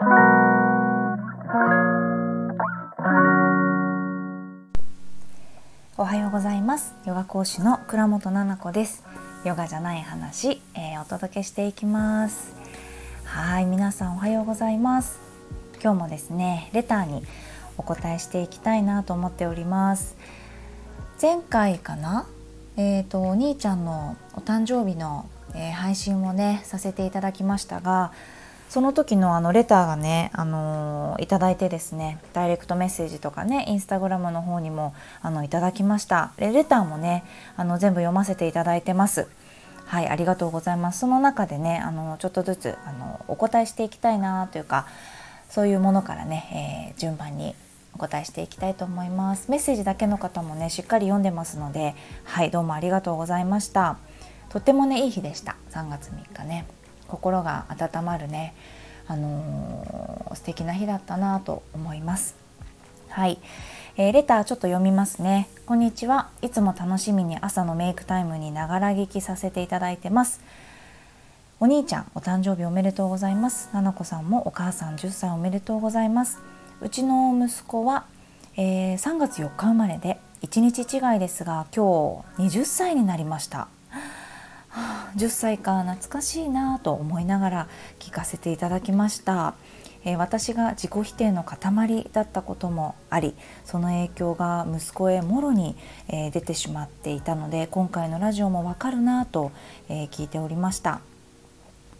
おはようございます。ヨガ講師の倉本々子です。ヨガじゃない話、えー、お届けしていきます。はい皆さんおはようございます。今日もですねレターにお答えしていきたいなと思っております。前回かなえーと、お兄ちゃんのお誕生日の、えー、配信をねさせていただきましたがその時のあのレターがね、あのー、いただいてですねダイレクトメッセージとかねインスタグラムの方にもあのいただきました。レレターもねあの全部読ませていただいてます。はいありがとうございます。その中でねあのちょっとずつあのお答えしていきたいなというかそういうものからね、えー、順番にお答えしていきたいと思います。メッセージだけの方もねしっかり読んでますのではいどうもありがとうございました。とってもねいい日でした。3月3日ね。心が温まるね、あのー、素敵な日だったなと思います。はい、えー、レターちょっと読みますね。こんにちは。いつも楽しみに朝のメイクタイムにながら聞きさせていただいてます。お兄ちゃんお誕生日おめでとうございます。ななこさんもお母さん10歳おめでとうございます。うちの息子は、えー、3月4日生まれで1日違いですが今日20歳になりました。10歳か懐かしいなと思いながら聞かせていただきました、えー、私が自己否定の塊だったこともありその影響が息子へもろに、えー、出てしまっていたので今回のラジオもわかるなと、えー、聞いておりました。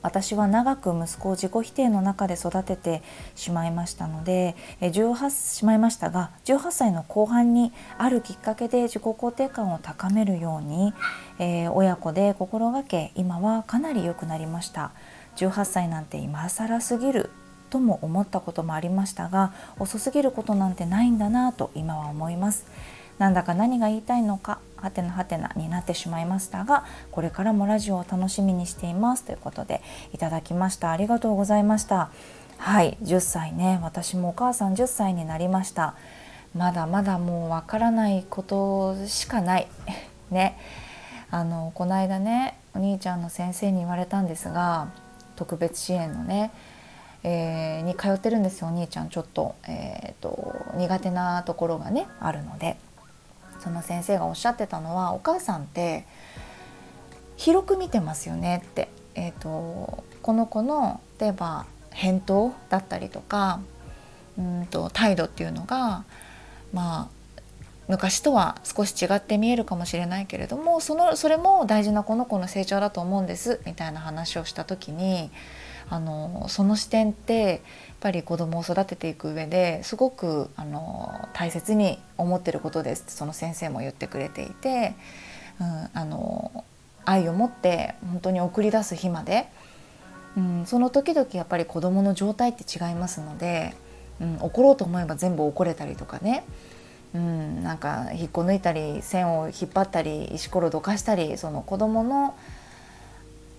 私は長く息子を自己否定の中で育ててしまいましたので18しまいましたが18歳の後半にあるきっかけで自己肯定感を高めるように、えー、親子で心がけ今はかなり良くなりました。18歳なんて今更すぎるとも思ったこともありましたが遅すぎることなんてないんだなと今は思います。なんだか何が言いたいのかはてなはてなになってしまいましたがこれからもラジオを楽しみにしています。ということでいただきました。ありがとうございました。はい10歳ね。私もお母さん10歳になりました。まだまだもうわからないことしかない。ね。あのこの間ねお兄ちゃんの先生に言われたんですが特別支援のねえー、に通ってるんですよお兄ちゃん。ちょっと,、えーと苦手なところがねあるので。その先生がおっしゃってたのはお母さんって広く見てますよねって、えーと、この子の例えば返答だったりとかうんと態度っていうのがまあ昔とは少し違って見えるかもしれないけれどもそのそれも大事なこの子の成長だと思うんですみたいな話をした時にあのその視点ってやっぱり子供を育てていく上ですごくあの大切に思ってることです。ってその先生も言ってくれていて、うん、あの愛を持って本当に送り出す日まで、うん、その時々やっぱり子供の状態って違いますので、うん、怒ろうと思えば全部怒れたりとかね。うん、なんか引っこ抜いたり線を引っ張ったり石ころどかしたりその子供の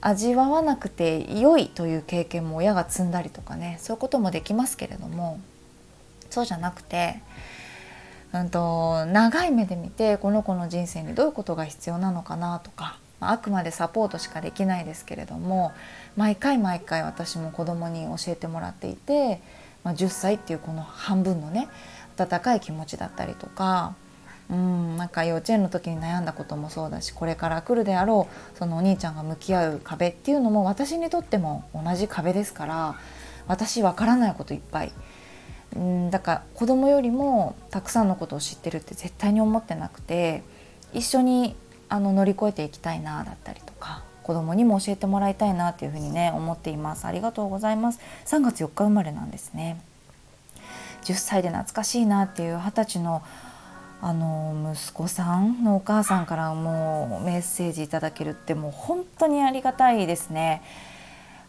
味わわなくて良いという経験も親が積んだりとかねそういうこともできますけれどもそうじゃなくて、うんと、長い目で見てこの子の人生にどういうことが必要なのかなとかあくまでサポートしかできないですけれども毎回毎回私も子供に教えてもらっていて、まあ、10歳っていうこの半分のね温かい気持ちだったりとかうんなんか幼稚園の時に悩んだこともそうだしこれから来るであろうそのお兄ちゃんが向き合う壁っていうのも私にとっても同じ壁ですから私わからないこといっぱい。うんだから子供よりもたくさんのことを知ってるって絶対に思ってなくて一緒にあの乗り越えていきたいなだったりとか子供にも教えてもらいたいなっていうふうにね思っています。ありがとうございます。3月4日生まれなんですね。10歳で懐かしいなっていう二十歳のあの息子さんのお母さんからもうメッセージいただけるってもう本当にありがたいですね。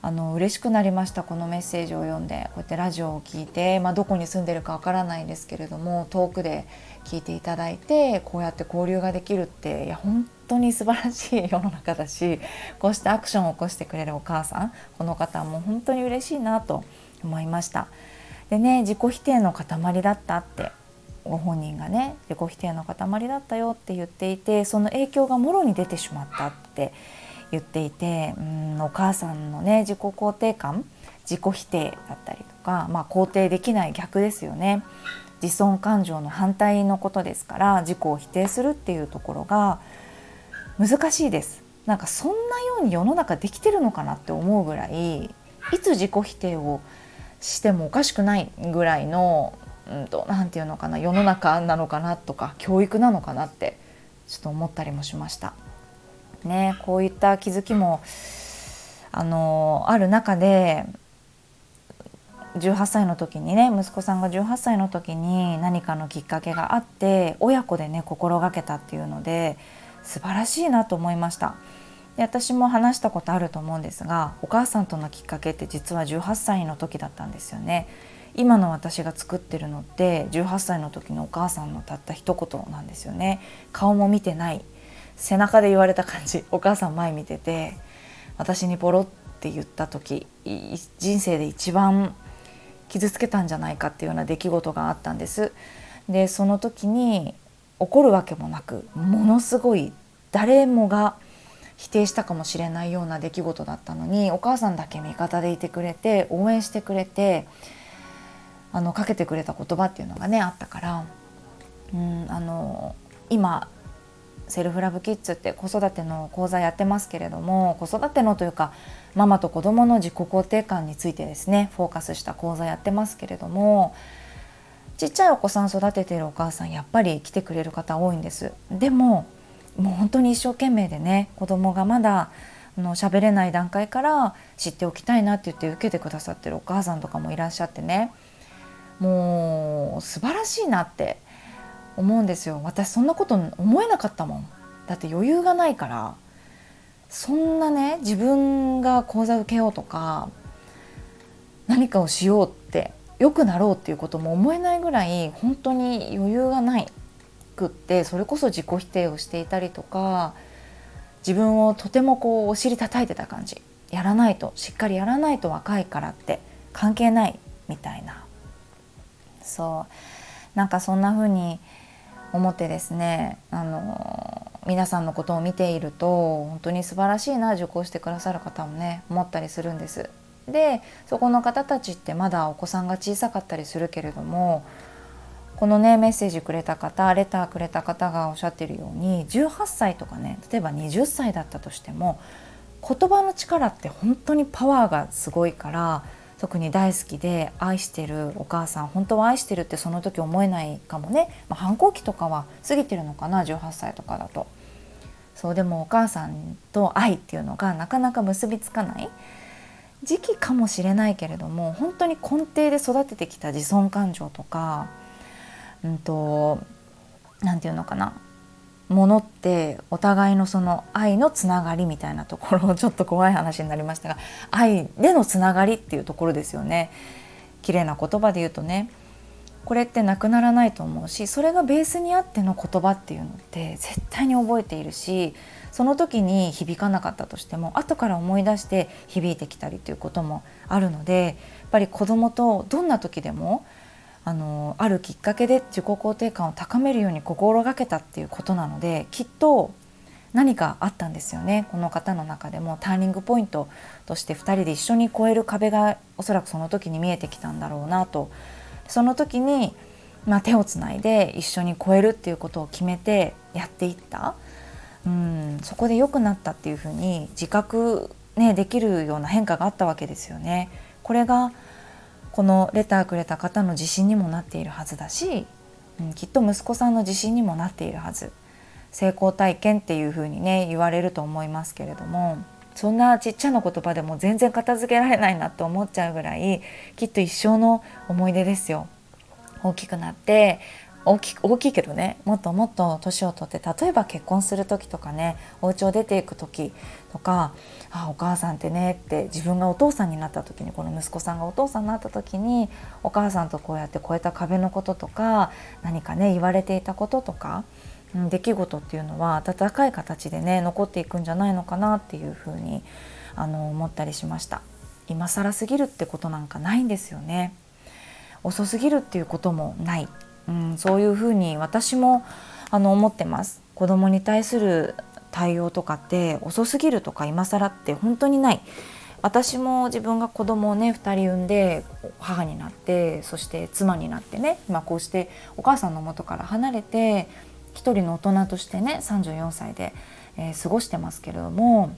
あの嬉しくなりましたこのメッセージを読んでこうやってラジオを聞いて、まあ、どこに住んでるかわからないんですけれども遠くで聞いていただいてこうやって交流ができるっていや本当に素晴らしい世の中だしこうしてアクションを起こしてくれるお母さんこの方も本当に嬉しいなと思いました。でね自己否定の塊だったってご本人がね自己否定の塊だったよって言っていてその影響がもろに出てしまったって言っていてうんお母さんのね自己肯定感自己否定だったりとか、まあ、肯定できない逆ですよね。自尊感情の反対のことですから自己を否定するっていうところが難しいです。なんかそんなように世の中できてるのかなって思うぐらいいつ自己否定をしてもおかしくないぐらいの、うんと、て言うのかな世の中なのかなとか教育なのかなってちょっと思ったりもしました。ね、こういった気づきもあのある中で18歳の時にね息子さんが18歳の時に何かのきっかけがあって親子でね心がけたっていうので素晴らしいなと思いましたで私も話したことあると思うんですがお母さんとのきっかけって実は18歳の時だったんですよね今の私が作ってるのって18歳の時のお母さんのたった一言なんですよね。顔も見てない。背中で言われた感じ。お母さん前見てて私にポロって言った時人生で一番傷つけたんじゃないかっていうような出来事があったんです。でその時に怒るわけもなくものすごい誰もが否定したかもしれないような出来事だったのにお母さんだけ味方でいてくれて応援してくれてあのかけてくれた言葉っていうのがねあったから、うん、あの今セルフラブキッズって子育ての講座やってますけれども子育てのというかママと子どもの自己肯定感についてですねフォーカスした講座やってますけれどもちっちゃいお子さん育ててるお母さんやっぱり来てくれる方多いんです。でももう本当に一生懸命でね子供がまだあの喋れない段階から知っておきたいなって言って受けてくださってるお母さんとかもいらっしゃってねもう素晴らしいなって思うんですよ。私そんなこと思えなかったもん。だって余裕がないから。そんなね自分が講座受けようとか何かをしようって良くなろうっていうことも思えないぐらい本当に余裕がないくってそれこそ自己否定をしていたりとか自分をとてもこうお尻叩いてた感じ。やらないとしっかりやらないと若いからって関係ないみたいな。そうなんかそんな風に思ってですねあの皆さんのことを見ていると本当に素晴らしいな受講してくださる方もね思ったりするんです。でそこの方たちってまだお子さんが小さかったりするけれどもこのねメッセージくれた方レターくれた方がおっしゃってるように18歳とかね例えば20歳だったとしても言葉の力って本当にパワーがすごいから特に大好きで愛してるお母さん本当は愛してるってその時思えないかもね、まあ、反抗期とかは過ぎてるのかな18歳とかだと。そうでもお母さんと愛っていうのがなかなか結びつかない。時期かもしれないけれども本当に根底で育ててきた自尊感情とかうんと何て言うのかな。ものってお互いのその愛のつながりみたいなところちょっと怖い話になりましたが 愛でのつながりっていうところですよね。綺麗な言葉で言うとね。これってなくならないと思うしそれがベースにあっての言葉っていうのって絶対に覚えているしその時に響かなかったとしても後から思い出して響いてきたりということもあるのでやっぱり子供とどんな時でもあのあるきっかけで自己肯定感を高めるように心がけたっていうことなのできっと何かあったんですよねこの方の中でも。ターニングポイントとして2人で一緒に越える壁がおそらくその時に見えてきたんだろうなと。その時に、まあ、手をつないで一緒に越えるっていうことを決めてやっていった。うんそこで良くなったっていうふうに自覚、ね、できるような変化があったわけですよね。これがこのレターくれた方の自信にもなっているはずだし、うん、きっと息子さんの自信にもなっているはず成功体験っていうふうにね言われると思いますけれどもそんなちっちゃな言葉でも全然片付けられないなって思っちゃうぐらいきっと一生の思い出ですよ。大きくなって大き大きいけどねもっともっと年を取って例えば結婚する時とかねお家を出ていく時とかああお母さんってねって自分がお父さんになった時にこの息子さんがお父さんになった時にお母さんとこうやって越えた壁のこととか何かね言われていたこととか出来事っていうのは温かい形でね残っていくんじゃないのかなっていうふうにあの思ったりしました。今更すぎるってことなんかないんですよね。遅すぎるっていうこともない。うん、そういうふうに私もあの思ってます。子供に対する対応とかって遅すぎるとか今更って本当にない。私も自分が子供をね2人産んで母になってそして妻になってね今こうしてお母さんの元から離れて一人の大人としてね34歳で、えー、過ごしてますけれども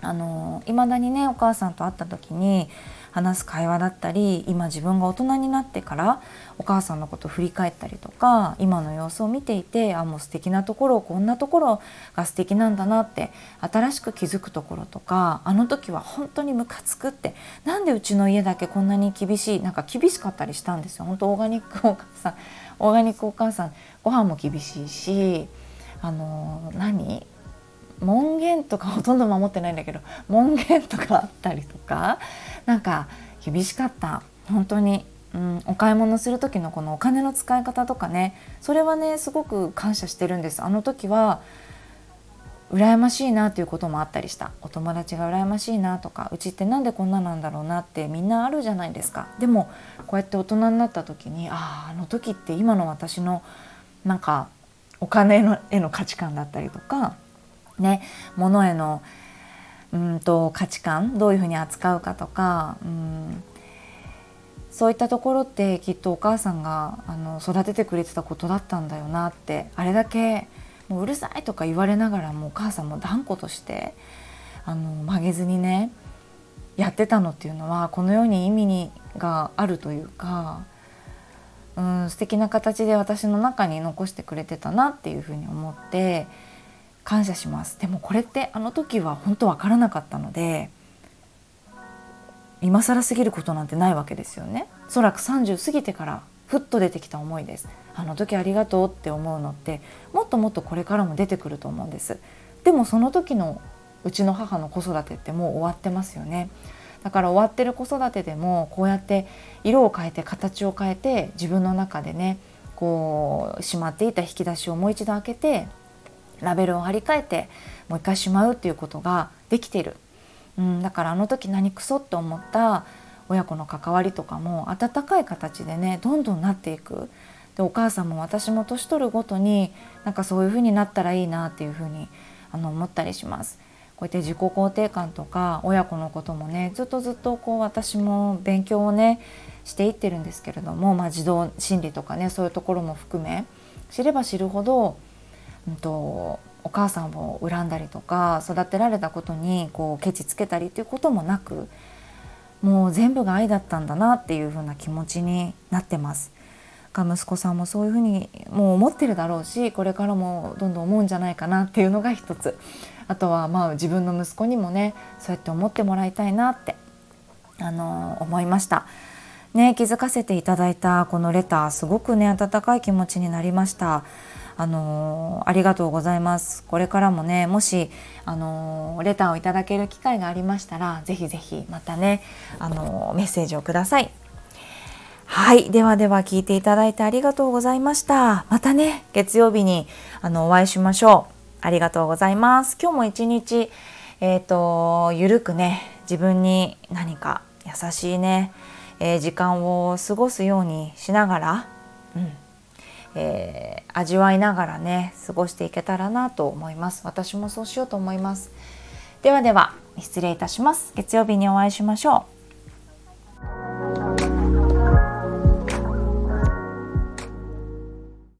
あの未だにねお母さんと会った時に話す会話だったり今自分が大人になってからお母さんのことを振り返ったりとか今の様子を見ていてあもう素敵なところこんなところが素敵なんだなって新しく気づくところとかあの時は本当にムカつくってなんでうちの家だけこんなに厳しいなんか厳しかったりしたんですよ。本当オーガニックお母さんオーガニックお母さんご飯も厳しいしあの何？門限とかほとんど守ってないんだけど門限とかあったりとかなんか厳しかった。本当に、うん、お買い物する時のこのお金の使い方とかね。それはねすごく感謝してるんです。あの時は羨ましいなということもあったりした。お友達が羨ましいなとかうちって何でこんななんだろうなってみんなあるじゃないですか。でもこうやって大人になった時にあああの時って今の私のなんかお金のへの価値観だったりとかね物へのうんと価値観どういうふうに扱うかとかうんそういったところってきっとお母さんがあの育ててくれてたことだったんだよなってあれだけもううるさいとか言われながらもお母さんも断固としてあの曲げずにねやってたのっていうのはこのように意味にがあるというかうん素敵な形で私の中に残してくれてたなっていうふうに思って感謝します。でもこれってあの時は本当わからなかったので今更すぎることなんてないわけですよね。おそらく30過ぎてからふっと出てきた思いです。あの時ありがとうって思うのってもっともっとこれからも出てくると思うんです。でもその時のうちの母の子育てってもう終わってますよね。だから終わってる子育てでもこうやって色を変えて形を変えて自分の中でねこうしまっていた引き出しをもう一度開けてラベルを貼り替えてもう一回しまうっていうことができてる、うん、だからあの時何クソって思った親子の関わりとかも温かい形でねどんどんなっていくでお母さんも私も年取るごとになんかそういう風になったらいいなっていう風にあの思ったりします。こうやって自己肯定感とか親子のこともねずっとずっとこう私も勉強をねしていってるんですけれども、まあ、児童心理とかねそういうところも含め知れば知るほどうんと、お母さんを恨んだりとか育てられたことにこうケチつけたりっていうこともなくもう全部が愛だったんだなっていう風な気持ちになってます。が息子さんもそういうふうにもう思ってるだろうしこれからもどんどん思うんじゃないかなっていうのが一つあとはまあ自分の息子にもねそうやって思ってもらいたいなってあの思いました。ね、気づかせていただいたこのレターすごくね温かい気持ちになりました。あのありがとうございます。これからもねもしあのレターをいただける機会がありましたらぜひぜひまたねあのメッセージをください。はい。ではでは聞いていただいてありがとうございました。またね月曜日にあのお会いしましょう。ありがとうございます。今日も一日えっ、ー、とゆるくね自分に何か優しいね、えー、時間を過ごすようにしながらうん。えー、味わいながらね過ごしていけたらなと思います。私もそうしようと思います。ではでは失礼いたします。月曜日にお会いしましょう。